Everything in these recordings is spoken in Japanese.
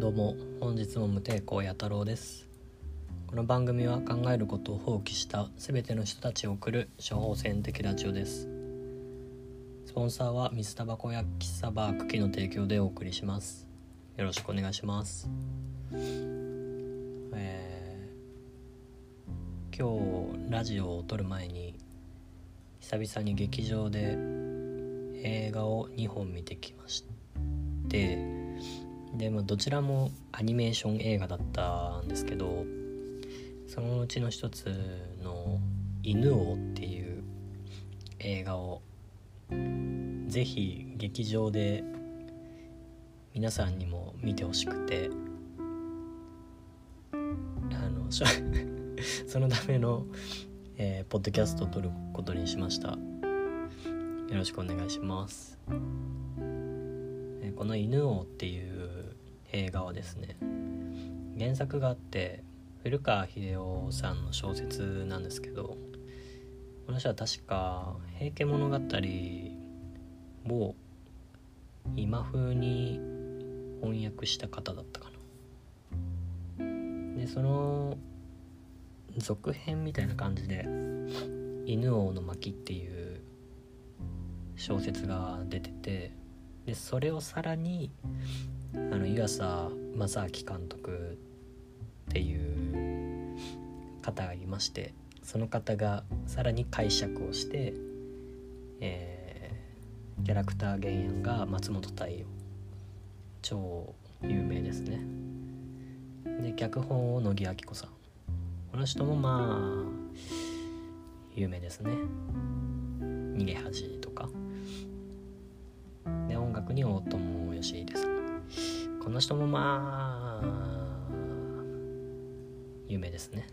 どうも本日も無抵抗や太郎です。この番組は考えることを放棄した全ての人たちを送る処方箋的ラジオです。スポンサーは水タバコや喫茶バー茎の提供でお送りします。よろしくお願いします。えー、今日ラジオを撮る前に久々に劇場で映画を2本見てきましてで、まあ、どちらもアニメーション映画だったんですけどそのうちの一つの「犬王」っていう映画をぜひ劇場で皆さんにも見てほしくてあの そのための、えー、ポッドキャストを撮ることにしました。よろしくお願いします、えー、この「犬王」っていう映画はですね原作があって古川英夫さんの小説なんですけどこの人は確か「平家物語」を今風に翻訳した方だったかな。でその続編みたいな感じで「犬王の巻」っていう小説が出ててでそれをさらにあの湯浅正明監督っていう方がいましてその方がさらに解釈をして、えー、キャラクター原案が松本太陽超有名ですね。で脚本を乃木明子さん。この人もまあ有名ですね。逃げ恥とか。で音楽に大友義秀さんこの人もまあ有名ですね。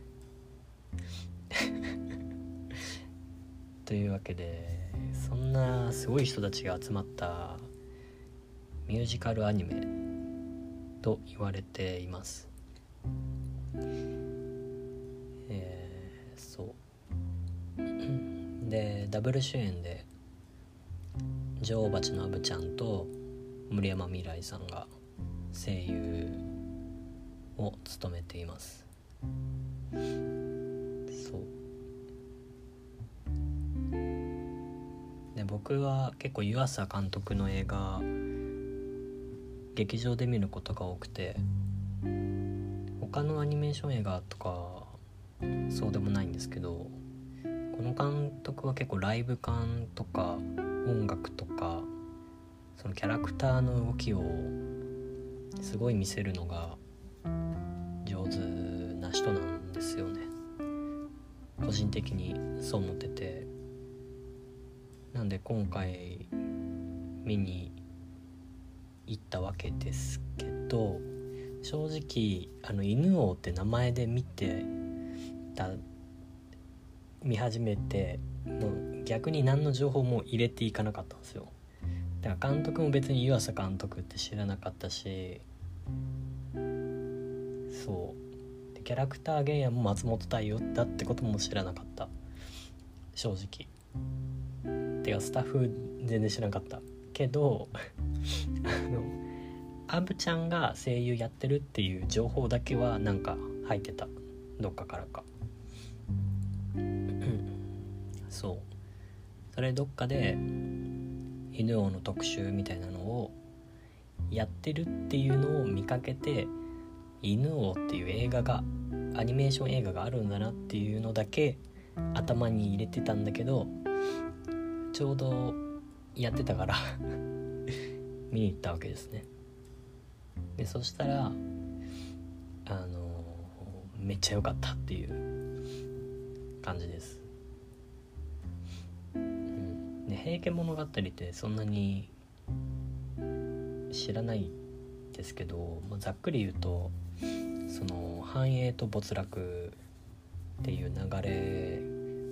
というわけでそんなすごい人たちが集まったミュージカルアニメと言われています。えー、そう。でダブル主演で女王蜂のアブちゃんと森山未來さんが声優を務めています。そう。で僕は結構湯浅監督の映画劇場で見ることが多くて他のアニメーション映画とかそうでもないんですけどこの監督は結構ライブ感とか音楽とかそのキャラクターの動きをすごい見せるのが上手な人なんですよね。個人的にそう思ってて。なんで今回見に行ったわけですけど正直あの犬王って名前で見てた見始めてもう逆に何の情報も入れていかなかったんですよ。だから監督も別に湯浅監督って知らなかったしそう。キャラクター原案も松本太陽だってことも知らなかった。正直。てかスタッフ全然知らなかった。けど あのアブちゃんが声優やってるっていう情報だけはなんか入ってた。どっかからか。そう。それどっかで犬王の特集みたいなのをやってるっていうのを見かけて犬王っていう映画がアニメーション映画があるんだなっていうのだけ頭に入れてたんだけどちょうどやってたから 見に行ったわけですね。でそしたらあのめっちゃ良かったっていう感じです。平家物語ってそんなに知らないですけど、まあ、ざっくり言うとその繁栄と没落っていう流れ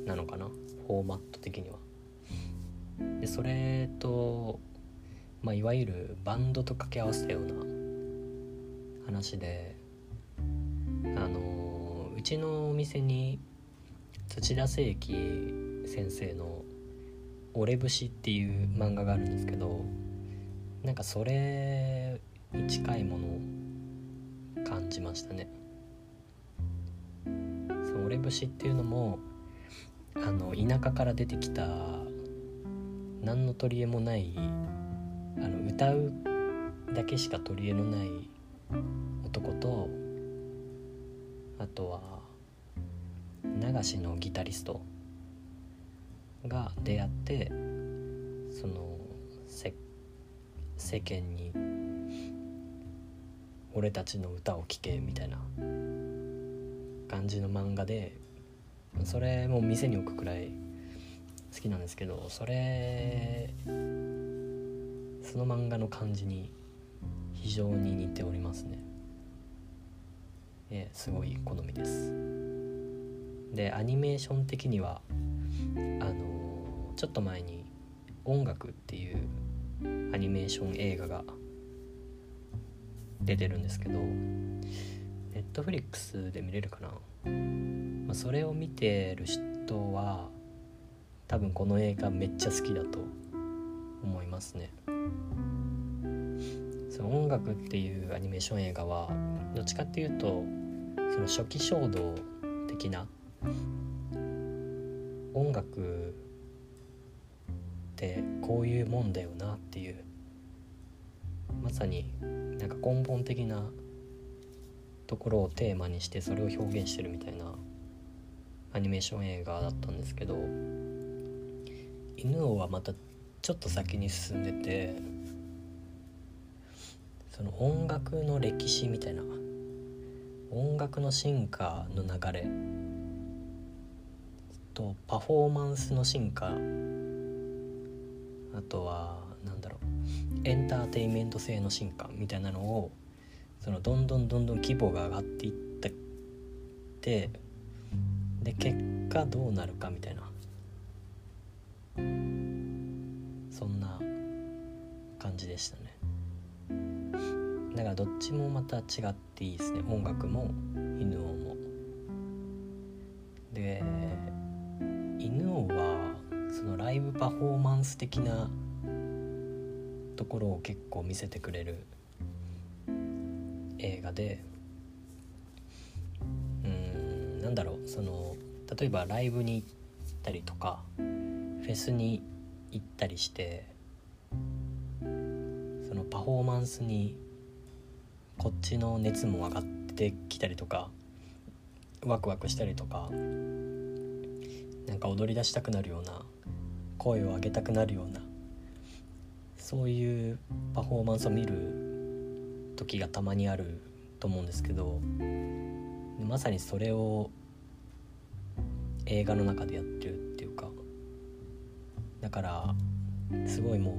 なのかな？フォーマット的には。でそれと、まあ、いわゆるバンドと掛け合わせたような話であのうちのお店に土田聖樹先生の「俺節」っていう漫画があるんですけどなんかそれに近いものを感じましたね。その俺節っていうのもあの田舎から出てきた何の取り柄もないあの歌うだけしか取り柄のない男とあとは流しのギタリストが出会ってその世間に俺たちの歌を聴けみたいな感じの漫画でそれも店に置くくらい好きなんですけどそれその漫画の感じに非常に似ておりますね。えすごい好みです。でアニメーション的にはあのちょっと前に「音楽」っていうアニメーション映画が出てるんですけどネットフリックスで見れるかな、まあ、それを見てる人は多分この映画めっちゃ好きだと思いますね。その音楽っていうアニメーション映画はどっちかっていうとその初期衝動的な音楽ってこういうもんだよなっていう。まさになんか根本的なところをテーマにしてそれを表現してるみたいなアニメーション映画だったんですけど犬王はまたちょっと先に進んでてその音楽の歴史みたいな音楽の進化の流れとパフォーマンスの進化あとは何だろうエンターテインメント性の進化みたいなのをそのどんどんどんどん規模が上がっていったってで結果どうなるかみたいな。そんな感じでしたね。だからどっちもまた違っていいですね。音楽も犬王も。でライブパフォーマンス的なところを結構見せてくれる映画でうんなんだろうその例えばライブに行ったりとかフェスに行ったりしてそのパフォーマンスにこっちの熱も上がってきたりとかワクワクしたりとかなんか踊り出したくなるような声を上げたくなるようなそういうパフォーマンスを見る時がたまにあると思うんですけどまさにそれを映画の中でやってるっていうかだからすごいもう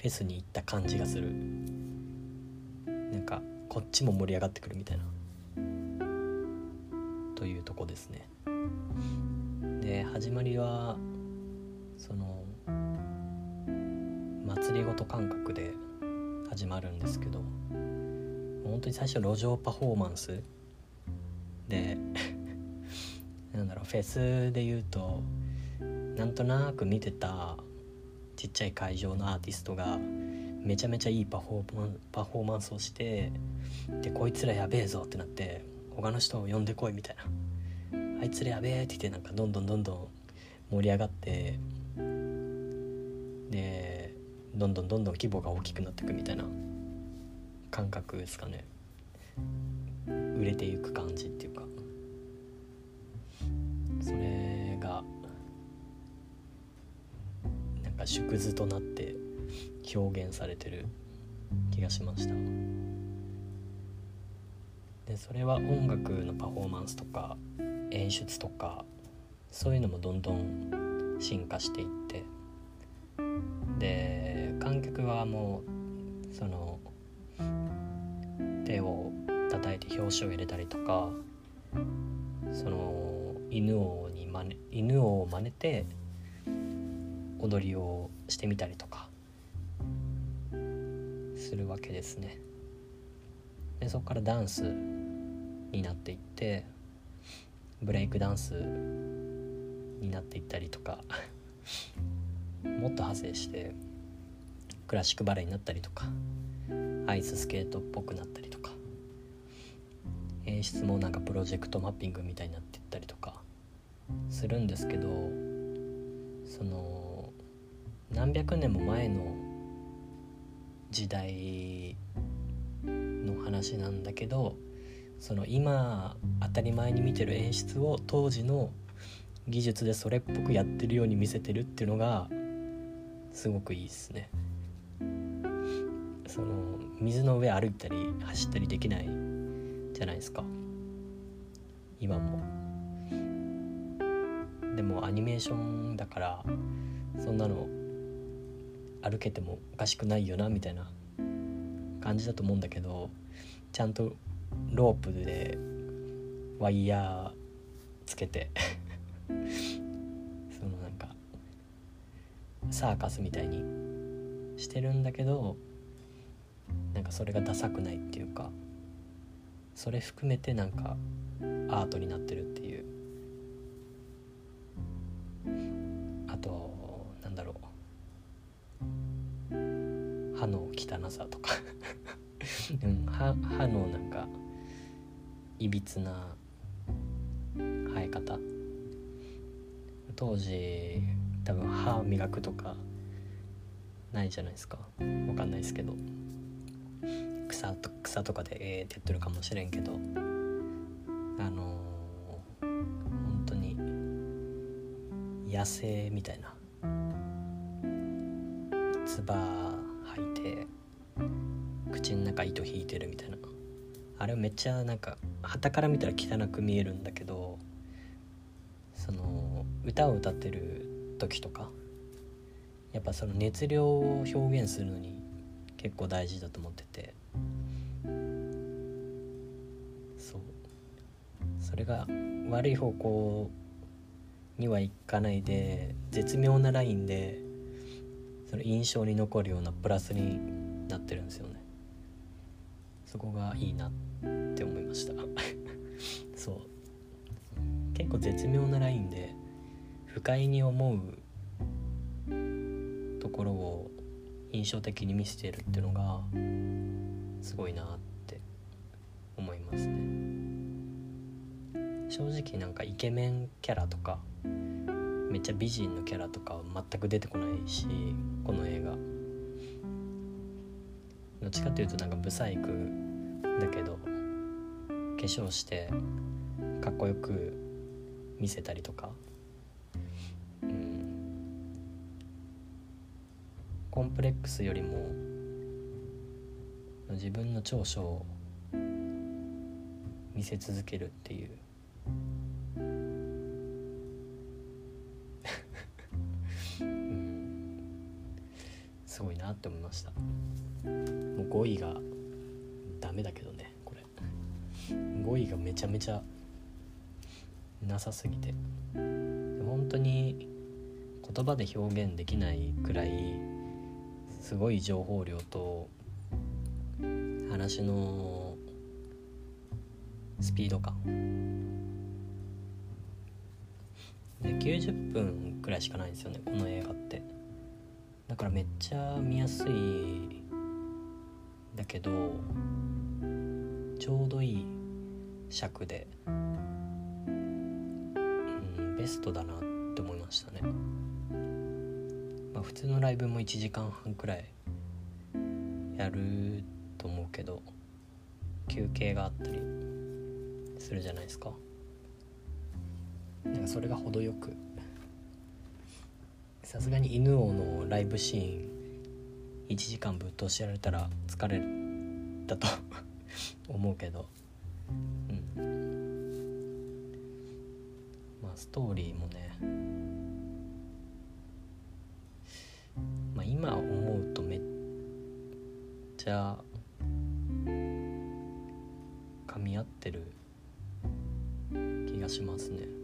フェスに行った感じがする。なんかこっちも盛り上がってくるみたいな。というとこですね。で始まりはその祭りごと感覚で始まるんですけど本当に最初路上パフォーマンスで なんだろうフェスで言うとなんとなく見てたちっちゃい会場のアーティストがめちゃめちゃいいパフォーマンパフォーマンスをしてでこいつらやべえぞってなって他の人を呼んでこいみたいな。あいつらやべえって言ってなんかどんどんどんどん盛り上がってどんどんどんどん規模が大きくなっていくみたいな感覚ですかね。売れていく感じっていうか。それがなんか縮図となって表現されてる気がしました。でそれは音楽のパフォーマンスとか演出とかそういうのもどんどん進化していって。で観客側もその手を叩いて表紙を入れたりとかその犬王に真似犬王を真似て踊りをしてみたりとかするわけですね。でそこからダンスになっていってブレイクダンスになっていったりとかもっと派生してクラシックバレエになったりとかアイススケートっぽくなったりとか演出もなんかプロジェクトマッピングみたいになってったりとかするんですけどその何百年も前の時代の話なんだけどその今当たり前に見てる演出を当時の技術でそれっぽくやってるように見せてるっていうのがすごくいいですね。その水の上歩いたり走ったりできないじゃないですか今も。でもアニメーションだからそんなの歩けてもおかしくないよなみたいな感じだと思うんだけどちゃんとロープでワイヤーつけて そのなんかサーカスみたいにしてるんだけどなんかそれがダサくないっていうかそれ含めてなんかアートになってるっていう。あとなんだろう。歯の汚さとか。うん、歯歯のなんかいびつな生え方。当時多分歯磨くとかないじゃないですか。わかんないですけど。草と草とかでええってやってるかもしれんけどあのー、本当に野生みたいな。つば履いて口の中糸引いてるみたいな。あれめっちゃなんか旗から見たら汚く見えるんだけどその歌を歌ってる時とかやっぱその熱量を表現するのに結構大事だと思ってて。が悪い方向にはいかないで絶妙なラインでその印象に残るようなプラスになってるんですよね。そこがいいなって思いました。そう。結構絶妙なラインで不快に思うところを印象的に見せてるっていうのがすごいなって思いますね。正直なんかイケメンキャラとかめっちゃ美人のキャラとかは全く出てこないしこの映画。どっちかっていうとなんかブサイクだけど化粧してかっこよく見せたりとか。うん。コンプレックスよりも自分の長所を見せ続けるっていう。う んすごいなって思いました。もう語彙がダメだけどねこれ。語彙がめちゃめちゃなさすぎて。本当に言葉で表現できないくらいすごい情報量と話のスピード感で90分くらいしかないんですよねこの映画って。だからめっちゃ見やすいだけどちょうどいい尺で、うん、ベストだなって思いましたね、まあ、普通のライブも1時間半くらいやると思うけど休憩があったりするじゃないですか。なんかそれが程よく。さすがに犬王のライブシーン1時間ぶっ通しやられたら疲れたと 思うけど。うん。まあストーリーもね。まあ今思うとめっちゃ噛み合ってる気がしますね。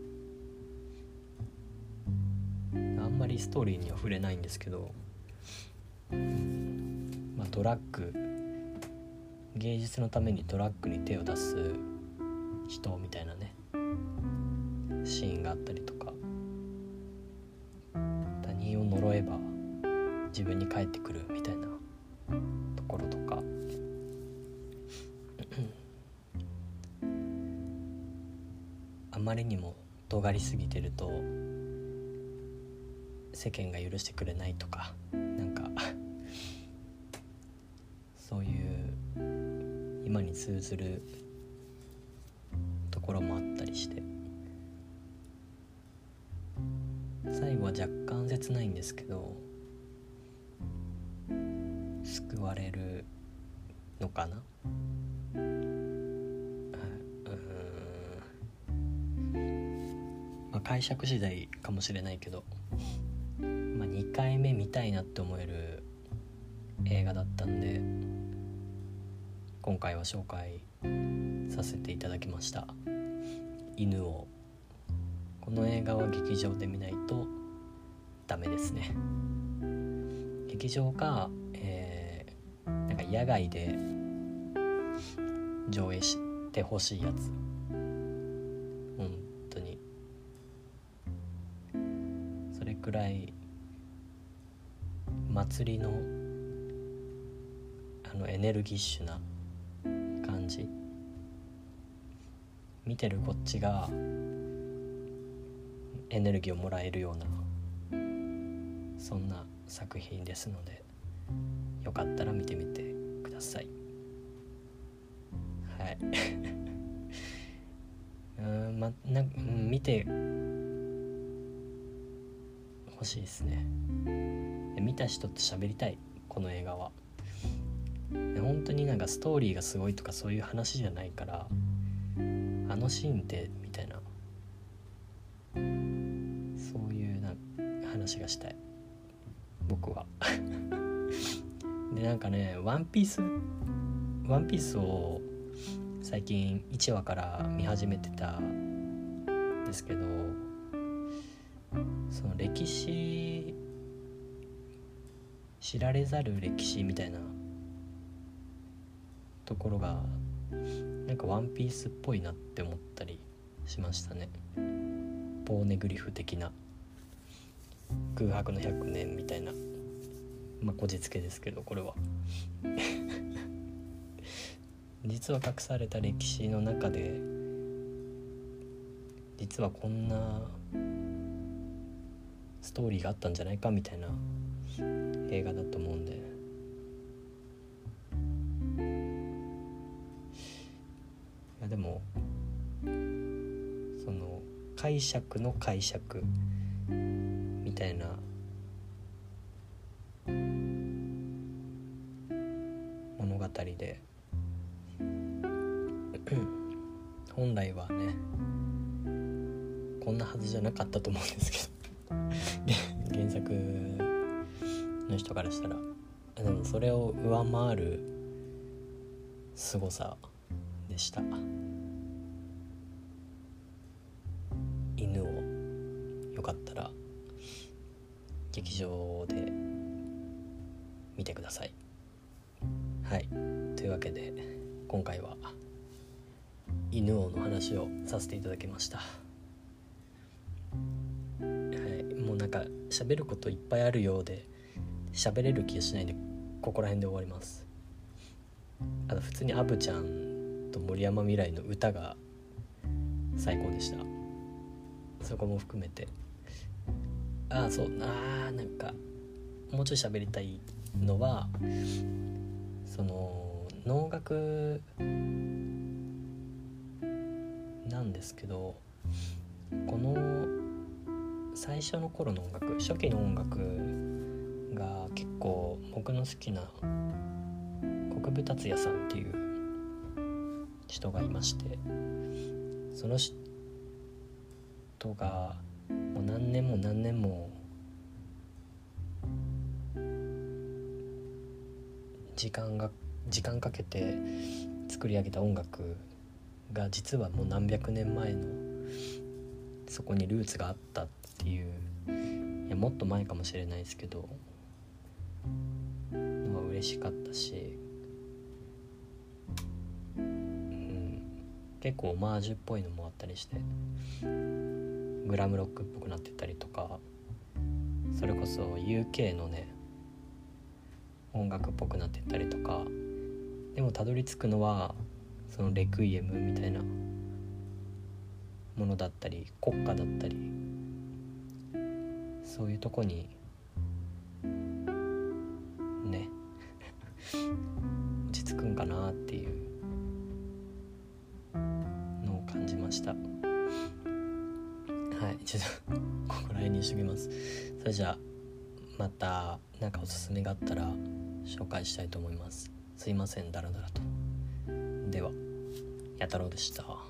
んまりストーリーには触れないんですけど、まあ、ドラッグ芸術のためにドラッグに手を出す人みたいなねシーンがあったりとか他人を呪えば自分に返ってくるみたいなところとか。あまりにも尖りすぎてると世間が許してくれないとかなんかそういう今に通ずるところもあったりして最後は若干切ないんですけど救われるのかな？まあ、解釈次第かもしれないけど、回目見たいなって思える映画だったんで今回は紹介させていただきました「犬を」この映画は劇場で見ないとダメですね。劇場か、えー、なんか野外で上映してほしいやつ。本当に。それくらい祭りのあのエネルギッシュな感じ？見てるこっちがエネルギーをもらえるようなそんな作品ですのでよかったら見てみてください。はい。うんまな見てほしいですね。見た人と喋りたいこの映画は。本当になんかストーリーがすごいとかそういう話じゃないからあのシーンってみたいな。そういうな話がしたい。僕は。でなんかね「ワンピースワンピースを最近1話から見始めてたんですけどその歴史知られざる歴史みたいなところがなんかワンピースっぽいなって思ったりしましたね。ポーネグリフ的な空白の100年みたいな。まあこじつけですけどこれは。実は隠された歴史の中で実はこんなストーリーがあったんじゃないかみたいな映画だと思うんで。いやでもその解釈の解釈みたいな物語で本来はねこんなはずじゃなかったと思うんですけど。原作の人からしたらでもそれを上回る凄さでした。犬をよかったら劇場で見てください。はい。というわけで今回は犬王の話をさせていただきました。喋ることいっぱいあるようで喋れる気がしないでここら辺で終わります。あと普通にアブちゃんと森山未来の歌が最高でした。そこも含めて。ああそうあーなんかもうちょい喋りたいのはその能楽なんですけどこの最初の頃の音楽初期の音楽が結構僕の好きな国分達也さんっていう人がいましてその人がもう何年も何年も時間が時間かけて作り上げた音楽が実はもう何百年前のそこにルーツがあったっていう。いやもっと前かもしれないですけど。のは嬉しかったし、うん、結構オマージュっぽいのもあったりして。グラムロックっぽくなってたりとか。それこそ UK のね音楽っぽくなってたりとか。でもたどり着くのはそのレクイエムみたいな。ものだったり国家だったりそういうとこにね 落ち着くんかなっていうのを感じました。はいちょっと ここら辺にしときます。それじゃあまた何かおすすめがあったら紹介したいと思います。すいませんダラダラと。ではや太郎でした。